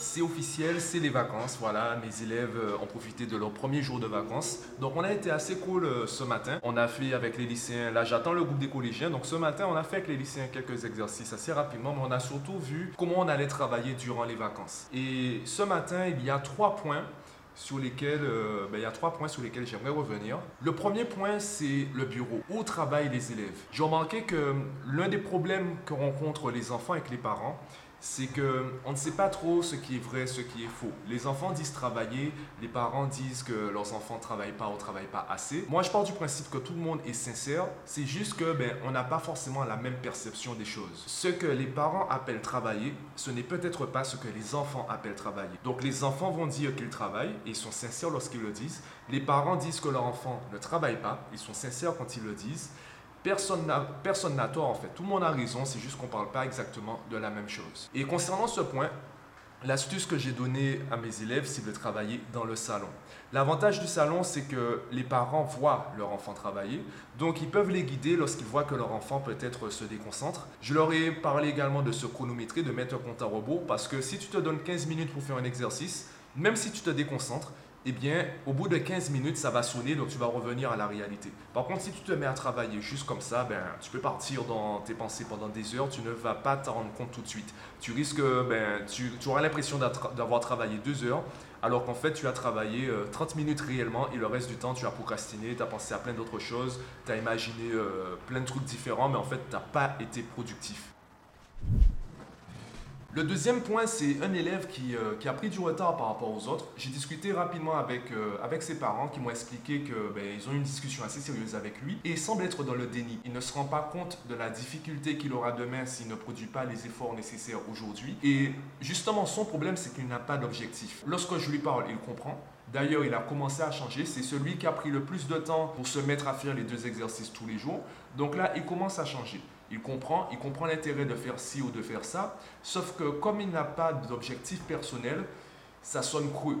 c'est officiel, c'est les vacances. Voilà, mes élèves euh, ont profité de leur premier jour de vacances. Donc on a été assez cool euh, ce matin. On a fait avec les lycéens, là j'attends le groupe des collégiens. Donc ce matin, on a fait avec les lycéens quelques exercices assez rapidement, mais on a surtout vu comment on allait travailler durant les vacances. Et ce matin, il y a trois points sur lesquels euh, ben, il y a trois points sur lesquels j'aimerais revenir. Le premier point, c'est le bureau, où travaillent les élèves? J'ai remarqué que l'un des problèmes que rencontrent les enfants avec les parents, c'est que on ne sait pas trop ce qui est vrai, ce qui est faux. Les enfants disent travailler, les parents disent que leurs enfants travaillent pas ou travaillent pas assez. Moi, je pars du principe que tout le monde est sincère. C'est juste que ben, on n'a pas forcément la même perception des choses. Ce que les parents appellent travailler, ce n'est peut-être pas ce que les enfants appellent travailler. Donc, les enfants vont dire qu'ils travaillent et ils sont sincères lorsqu'ils le disent. Les parents disent que leur enfant ne travaille pas, ils sont sincères quand ils le disent. Personne n'a tort en fait. Tout le monde a raison, c'est juste qu'on ne parle pas exactement de la même chose. Et concernant ce point, l'astuce que j'ai donnée à mes élèves, c'est de travailler dans le salon. L'avantage du salon, c'est que les parents voient leur enfant travailler, donc ils peuvent les guider lorsqu'ils voient que leur enfant peut-être se déconcentre. Je leur ai parlé également de se chronométrer, de mettre un compte à rebours, parce que si tu te donnes 15 minutes pour faire un exercice, même si tu te déconcentres, eh bien, au bout de 15 minutes, ça va sonner, donc tu vas revenir à la réalité. Par contre, si tu te mets à travailler juste comme ça, ben, tu peux partir dans tes pensées pendant des heures, tu ne vas pas t'en rendre compte tout de suite. Tu risques, ben, tu, auras l'impression d'avoir travaillé deux heures, alors qu'en fait, tu as travaillé 30 euh, minutes réellement et le reste du temps, tu as procrastiné, tu as pensé à plein d'autres choses, tu as imaginé euh, plein de trucs différents, mais en fait, tu n'as pas été productif. Le deuxième point, c'est un élève qui, euh, qui, a pris du retard par rapport aux autres. J'ai discuté rapidement avec, euh, ses parents qui m'ont expliqué qu'ils ben, ont eu une discussion assez sérieuse avec lui et il semble être dans le déni. Il ne se rend pas compte de la difficulté qu'il aura demain s'il ne produit pas les efforts nécessaires aujourd'hui. Et justement, son problème, c'est qu'il n'a pas d'objectif. Lorsque je lui parle, il comprend. D'ailleurs, il a commencé à changer. C'est celui qui a pris le plus de temps pour se mettre à faire les deux exercices tous les jours. Donc là, il commence à changer. Il comprend, il comprend l'intérêt de faire ci ou de faire ça, sauf que comme il n'a pas d'objectif personnel, ça sonne creux.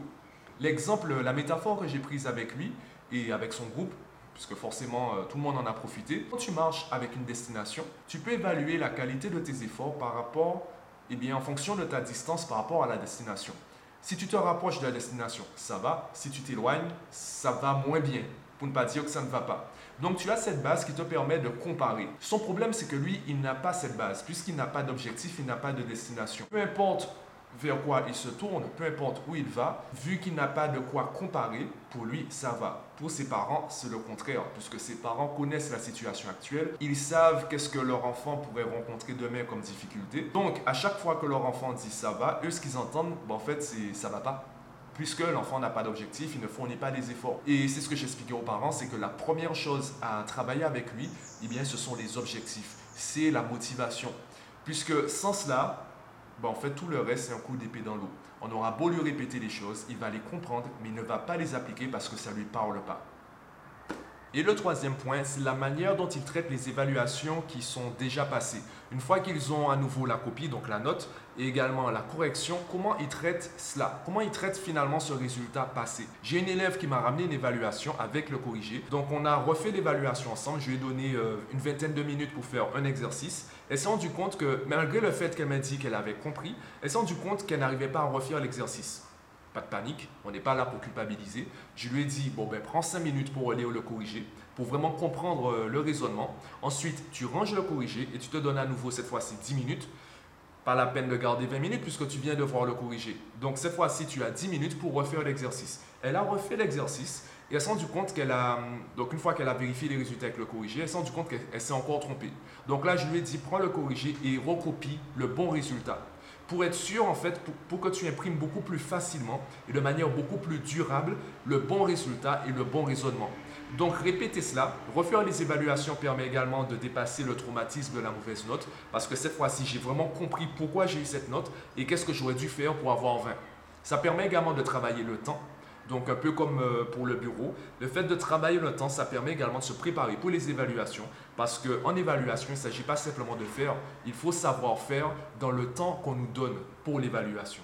L'exemple, la métaphore que j'ai prise avec lui et avec son groupe, puisque forcément euh, tout le monde en a profité, quand tu marches avec une destination, tu peux évaluer la qualité de tes efforts par rapport, eh bien, en fonction de ta distance par rapport à la destination. Si tu te rapproches de la destination, ça va. Si tu t'éloignes, ça va moins bien, pour ne pas dire que ça ne va pas. Donc tu as cette base qui te permet de comparer. Son problème, c'est que lui, il n'a pas cette base, puisqu'il n'a pas d'objectif, il n'a pas de destination. Peu importe vers quoi il se tourne, peu importe où il va, vu qu'il n'a pas de quoi comparer, pour lui, ça va. Pour ses parents, c'est le contraire, puisque ses parents connaissent la situation actuelle, ils savent qu'est-ce que leur enfant pourrait rencontrer demain comme difficulté. Donc, à chaque fois que leur enfant dit ça va, eux, ce qu'ils entendent, ben, en fait, c'est ça va pas puisque l'enfant n'a pas d'objectif, il ne fournit pas des efforts. Et c'est ce que j'expliquais aux parents, c'est que la première chose à travailler avec lui, eh bien, ce sont les objectifs, c'est la motivation. Puisque sans cela, ben, en fait, tout le reste, c'est un coup d'épée dans l'eau. On aura beau lui répéter les choses, il va les comprendre, mais il ne va pas les appliquer parce que ça ne lui parle pas. Et le troisième point, c'est la manière dont ils traitent les évaluations qui sont déjà passées. Une fois qu'ils ont à nouveau la copie, donc la note, et également la correction, comment ils traitent cela? Comment ils traitent finalement ce résultat passé? J'ai une élève qui m'a ramené une évaluation avec le corrigé. Donc on a refait l'évaluation ensemble. Je lui ai donné euh, une vingtaine de minutes pour faire un exercice. Elle s'est rendue compte que malgré le fait qu'elle m'a dit qu'elle avait compris, elle s'est rendue compte qu'elle n'arrivait pas à refaire l'exercice pas de panique, on n'est pas là pour culpabiliser. Je lui ai dit, bon ben prends 5 minutes pour aller le corriger, pour vraiment comprendre euh, le raisonnement. Ensuite, tu ranges le corriger et tu te donnes à nouveau cette fois-ci 10 minutes. Pas la peine de garder 20 minutes puisque tu viens de voir le corriger. Donc cette fois-ci, tu as 10 minutes pour refaire l'exercice. Elle a refait l'exercice et elle s'est rendue compte qu'elle a, donc une fois qu'elle a vérifié les résultats avec le corrigé, elle s'est rendue compte qu'elle s'est encore trompée. Donc là, je lui ai dit, prends le corrigé et recopie le bon résultat pour être sûr, en fait, pour, que tu imprimes beaucoup plus facilement et de manière beaucoup plus durable le bon résultat et le bon raisonnement. Donc répétez cela. Refaire les évaluations permet également de dépasser le traumatisme de la mauvaise note parce que cette fois-ci, j'ai vraiment compris pourquoi j'ai eu cette note et qu'est-ce que j'aurais dû faire pour avoir 20. Ça permet également de travailler le temps donc un peu comme euh, pour le bureau, le fait de travailler le temps, ça permet également de se préparer pour les évaluations. Parce qu'en évaluation, il ne s'agit pas simplement de faire, il faut savoir faire dans le temps qu'on nous donne pour l'évaluation.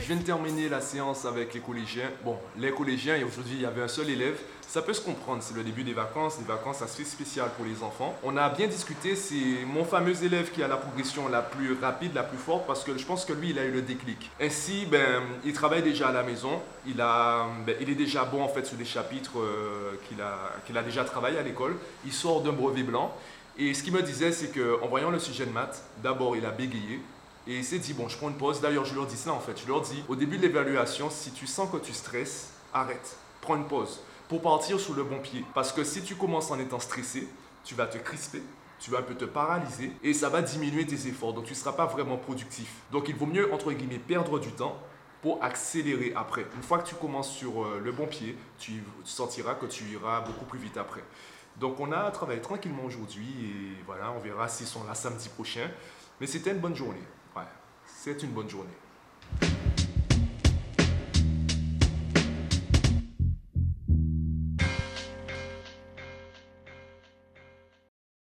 Je viens de terminer la séance avec les collégiens. Bon, les collégiens, et aujourd'hui il y avait un seul élève. Ça peut se comprendre, c'est le début des vacances. Les vacances, ça se fait spécial pour les enfants. On a bien discuté, c'est mon fameux élève qui a la progression la plus rapide, la plus forte, parce que je pense que lui, il a eu le déclic. Ainsi, ben, il travaille déjà à la maison. Il, a, ben, il est déjà bon en fait sur des chapitres euh, qu'il a, qu'il a déjà travaillé à l'école. Il sort d'un brevet blanc. Et ce qu'il me disait, c'est qu'en voyant le sujet de maths, d'abord, il a bégayé. Et il s'est dit, bon, je prends une pause. D'ailleurs, je leur dis ça en fait. Je leur dis, au début de l'évaluation, si tu sens que tu stresses, arrête. Prends une pause pour partir sur le bon pied. Parce que si tu commences en étant stressé, tu vas te crisper, tu vas un peu te paralyser et ça va diminuer tes efforts. Donc tu ne seras pas vraiment productif. Donc il vaut mieux, entre guillemets, perdre du temps pour accélérer après. Une fois que tu commences sur euh, le bon pied, tu, sentiras que tu iras beaucoup plus vite après. Donc on a travaillé tranquillement aujourd'hui et voilà, on verra s'ils sont là samedi prochain. Mais c'était une bonne journée. Ouais, c'est une bonne journée.